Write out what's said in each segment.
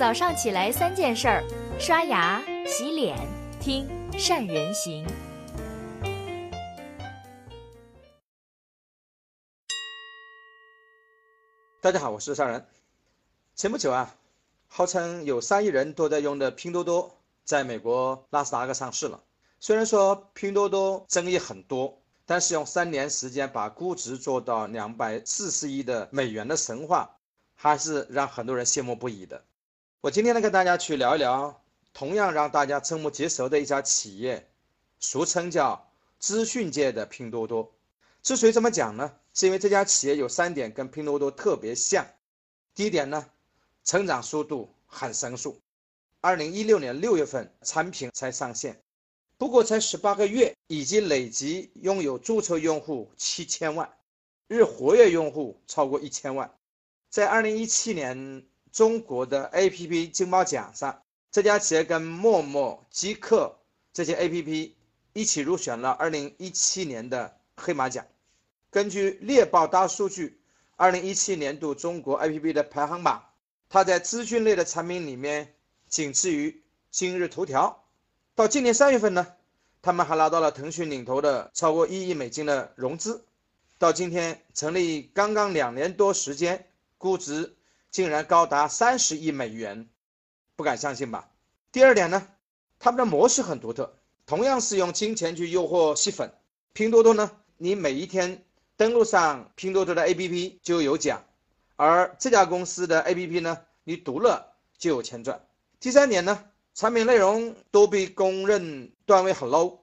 早上起来三件事儿：刷牙、洗脸、听善人行。大家好，我是善人。前不久啊，号称有三亿人都在用的拼多多，在美国纳斯达克上市了。虽然说拼多多争议很多，但是用三年时间把估值做到两百四十亿的美元的神话，还是让很多人羡慕不已的。我今天呢，跟大家去聊一聊，同样让大家瞠目结舌的一家企业，俗称叫资讯界的拼多多。之所以这么讲呢？是因为这家企业有三点跟拼多多特别像。第一点呢，成长速度很神速。二零一六年六月份产品才上线，不过才十八个月，已经累计拥有注册用户七千万，日活跃用户超过一千万。在二零一七年中国的 APP 金猫奖上，这家企业跟陌陌、极客这些 APP 一起入选了二零一七年的黑马奖。根据猎豹大数据，二零一七年度中国 APP 的排行榜，它在资讯类的产品里面仅次于今日头条。到今年三月份呢，他们还拿到了腾讯领投的超过一亿美金的融资。到今天成立刚刚两年多时间，估值竟然高达三十亿美元，不敢相信吧？第二点呢，他们的模式很独特，同样是用金钱去诱惑吸粉。拼多多呢，你每一天。登录上拼多多的 APP 就有奖，而这家公司的 APP 呢，你读了就有钱赚。第三点呢，产品内容都被公认段位很 low。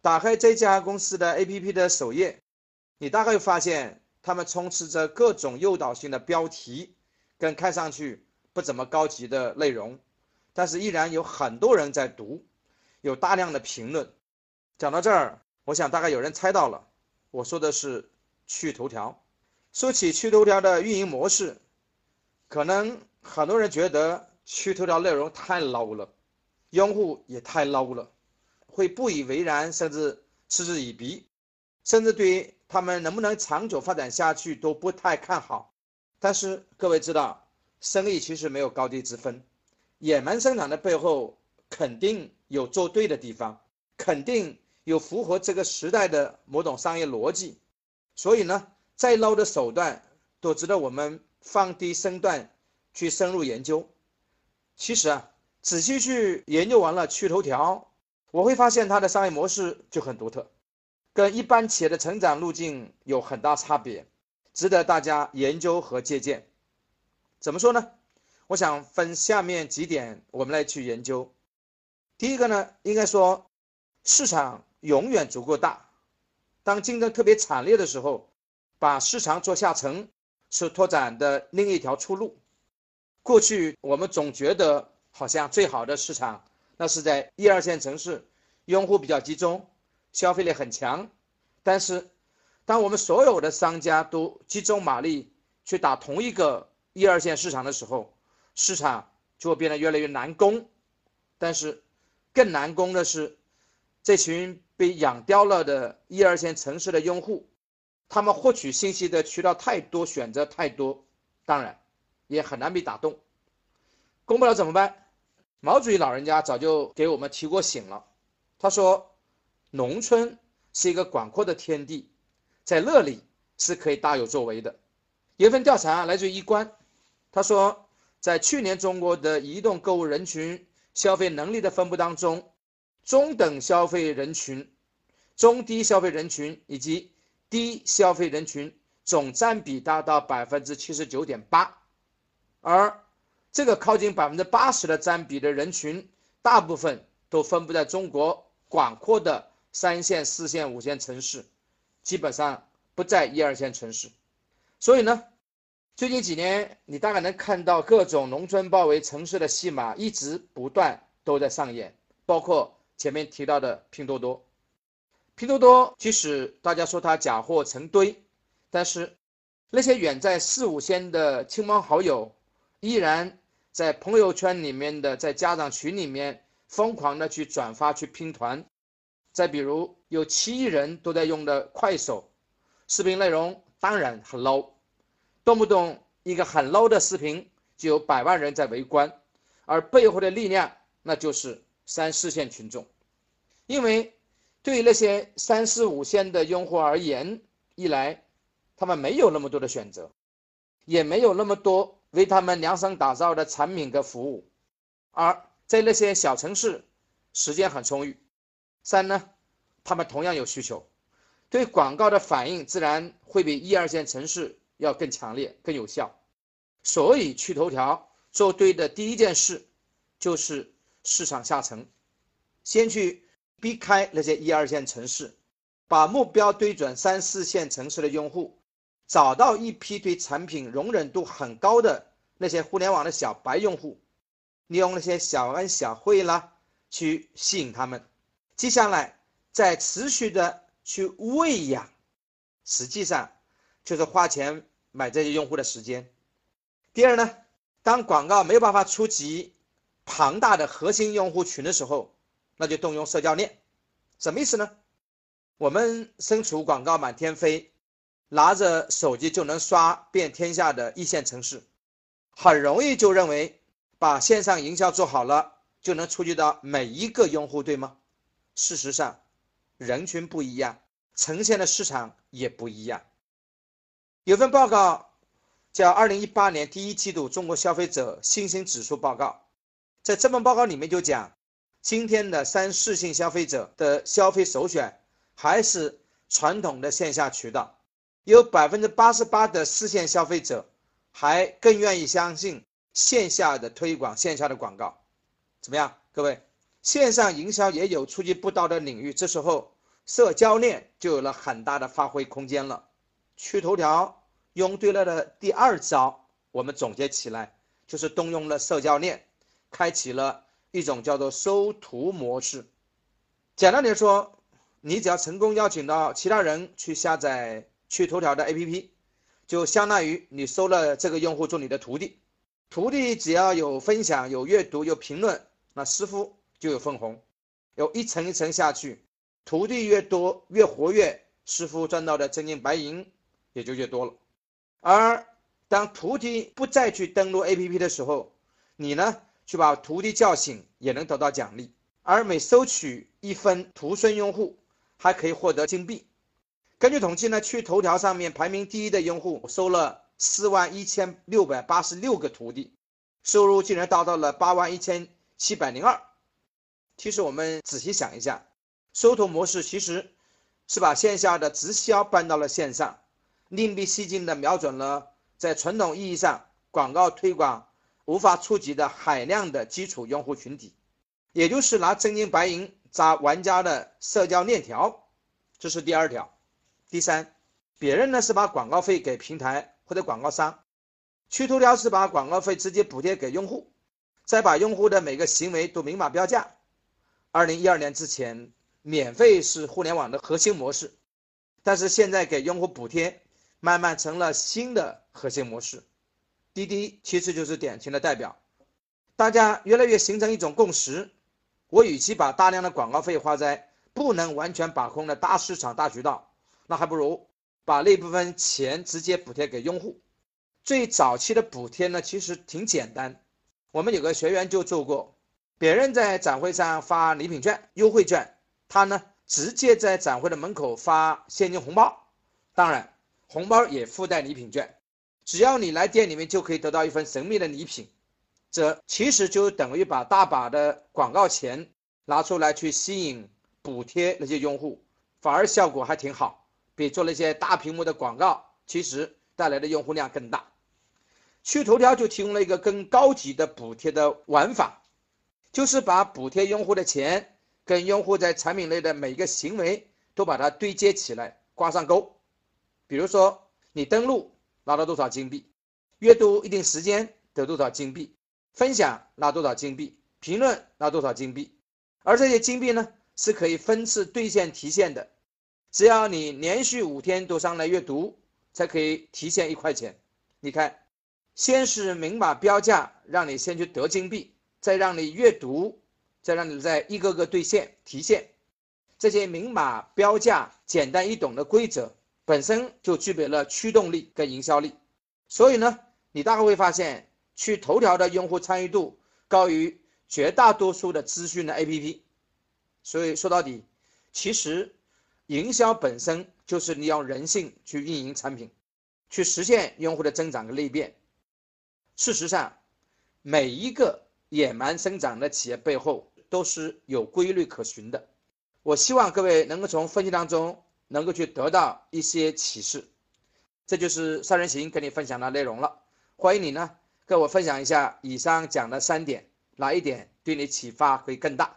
打开这家公司的 APP 的首页，你大概会发现他们充斥着各种诱导性的标题，跟看上去不怎么高级的内容，但是依然有很多人在读，有大量的评论。讲到这儿，我想大概有人猜到了，我说的是。趣头条，说起趣头条的运营模式，可能很多人觉得趣头条内容太 low 了，用户也太 low 了，会不以为然，甚至嗤之以鼻，甚至对他们能不能长久发展下去都不太看好。但是各位知道，生意其实没有高低之分，野蛮生长的背后肯定有做对的地方，肯定有符合这个时代的某种商业逻辑。所以呢，再 low 的手段都值得我们放低身段去深入研究。其实啊，仔细去研究完了趣头条，我会发现它的商业模式就很独特，跟一般企业的成长路径有很大差别，值得大家研究和借鉴。怎么说呢？我想分下面几点我们来去研究。第一个呢，应该说市场永远足够大。当竞争特别惨烈的时候，把市场做下沉是拓展的另一条出路。过去我们总觉得好像最好的市场那是在一二线城市，用户比较集中，消费力很强。但是，当我们所有的商家都集中马力去打同一个一二线市场的时候，市场就会变得越来越难攻。但是，更难攻的是这群。被养刁了的一二线城市的用户，他们获取信息的渠道太多，选择太多，当然也很难被打动。攻不了怎么办？毛主席老人家早就给我们提过醒了。他说：“农村是一个广阔的天地，在那里是可以大有作为的。”有一份调查来自于一关，他说，在去年中国的移动购物人群消费能力的分布当中。中等消费人群、中低消费人群以及低消费人群总占比达到百分之七十九点八，而这个靠近百分之八十的占比的人群，大部分都分布在中国广阔的三线、四线、五线城市，基本上不在一二线城市。所以呢，最近几年你大概能看到各种农村包围城市的戏码一直不断都在上演，包括。前面提到的拼多多，拼多多即使大家说它假货成堆，但是那些远在四五线的亲朋好友，依然在朋友圈里面的，在家长群里面疯狂的去转发去拼团。再比如有七亿人都在用的快手，视频内容当然很 low，动不动一个很 low 的视频就有百万人在围观，而背后的力量那就是三四线群众，因为对于那些三四五线的用户而言，一来他们没有那么多的选择，也没有那么多为他们量身打造的产品和服务，而在那些小城市，时间很充裕。三呢，他们同样有需求，对广告的反应自然会比一二线城市要更强烈、更有效。所以，去头条做对的第一件事，就是市场下沉，先去避开那些一二线城市，把目标对准三四线城市的用户，找到一批对产品容忍度很高的那些互联网的小白用户，利用那些小恩小惠啦，去吸引他们。接下来再持续的去喂养，实际上就是花钱买这些用户的时间。第二呢，当广告没有办法触及庞大的核心用户群的时候，那就动用社交链。什么意思呢？我们身处广告满天飞，拿着手机就能刷遍天下的一线城市，很容易就认为把线上营销做好了就能触及到每一个用户，对吗？事实上，人群不一样，呈现的市场也不一样。有份报告叫《二零一八年第一季度中国消费者信心指数报告》，在这份报告里面就讲，今天的三四线消费者的消费首选还是传统的线下渠道，有百分之八十八的四线消费者还更愿意相信线下的推广、线下的广告。怎么样，各位？线上营销也有触及不到的领域，这时候社交链就有了很大的发挥空间了。去头条用对了的第二招，我们总结起来就是动用了社交链，开启了一种叫做收徒模式。简单点说，你只要成功邀请到其他人去下载去头条的 APP，就相当于你收了这个用户做你的徒弟。徒弟只要有分享、有阅读、有评论，那师傅。就有分红，有一层一层下去，徒弟越多越活跃，师傅赚到的真金白银也就越多了。而当徒弟不再去登录 APP 的时候，你呢去把徒弟叫醒，也能得到奖励。而每收取一分徒孙用户，还可以获得金币。根据统计呢，去头条上面排名第一的用户收了四万一千六百八十六个徒弟，收入竟然达到了八万一千七百零二。其实我们仔细想一下，收徒模式其实是把线下的直销搬到了线上，另辟蹊径的瞄准了在传统意义上广告推广无法触及的海量的基础用户群体，也就是拿真金白银砸玩家的社交链条。这是第二条。第三，别人呢是把广告费给平台或者广告商，去头条是把广告费直接补贴给用户，再把用户的每个行为都明码标价。二零一二年之前，免费是互联网的核心模式，但是现在给用户补贴，慢慢成了新的核心模式。滴滴其实就是典型的代表，大家越来越形成一种共识：我与其把大量的广告费花在不能完全把控的大市场、大渠道，那还不如把那部分钱直接补贴给用户。最早期的补贴呢，其实挺简单，我们有个学员就做过。别人在展会上发礼品券、优惠券，他呢直接在展会的门口发现金红包，当然红包也附带礼品券，只要你来店里面就可以得到一份神秘的礼品，这其实就等于把大把的广告钱拿出来去吸引补贴那些用户，反而效果还挺好，比做那些大屏幕的广告其实带来的用户量更大。去头条就提供了一个更高级的补贴的玩法。就是把补贴用户的钱跟用户在产品内的每一个行为都把它对接起来，挂上钩。比如说，你登录拿到多少金币，阅读一定时间得多少金币，分享拿多少金币，评论拿多少金币。而这些金币呢，是可以分次兑现提现的。只要你连续五天都上来阅读，才可以提现一块钱。你看，先是明码标价，让你先去得金币。再让你阅读，再让你再一个个兑现提现，这些明码标价、简单易懂的规则本身就具备了驱动力跟营销力。所以呢，你大概会发现，去头条的用户参与度高于绝大多数的资讯的 APP。所以说到底，其实营销本身就是利用人性去运营产品，去实现用户的增长和裂变。事实上，每一个野蛮生长的企业背后都是有规律可循的。我希望各位能够从分析当中能够去得到一些启示。这就是三人行跟你分享的内容了。欢迎你呢跟我分享一下以上讲的三点，哪一点对你启发会更大？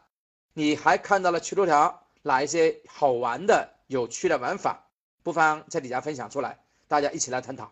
你还看到了趣头条哪一些好玩的、有趣的玩法？不妨在底下分享出来，大家一起来探讨。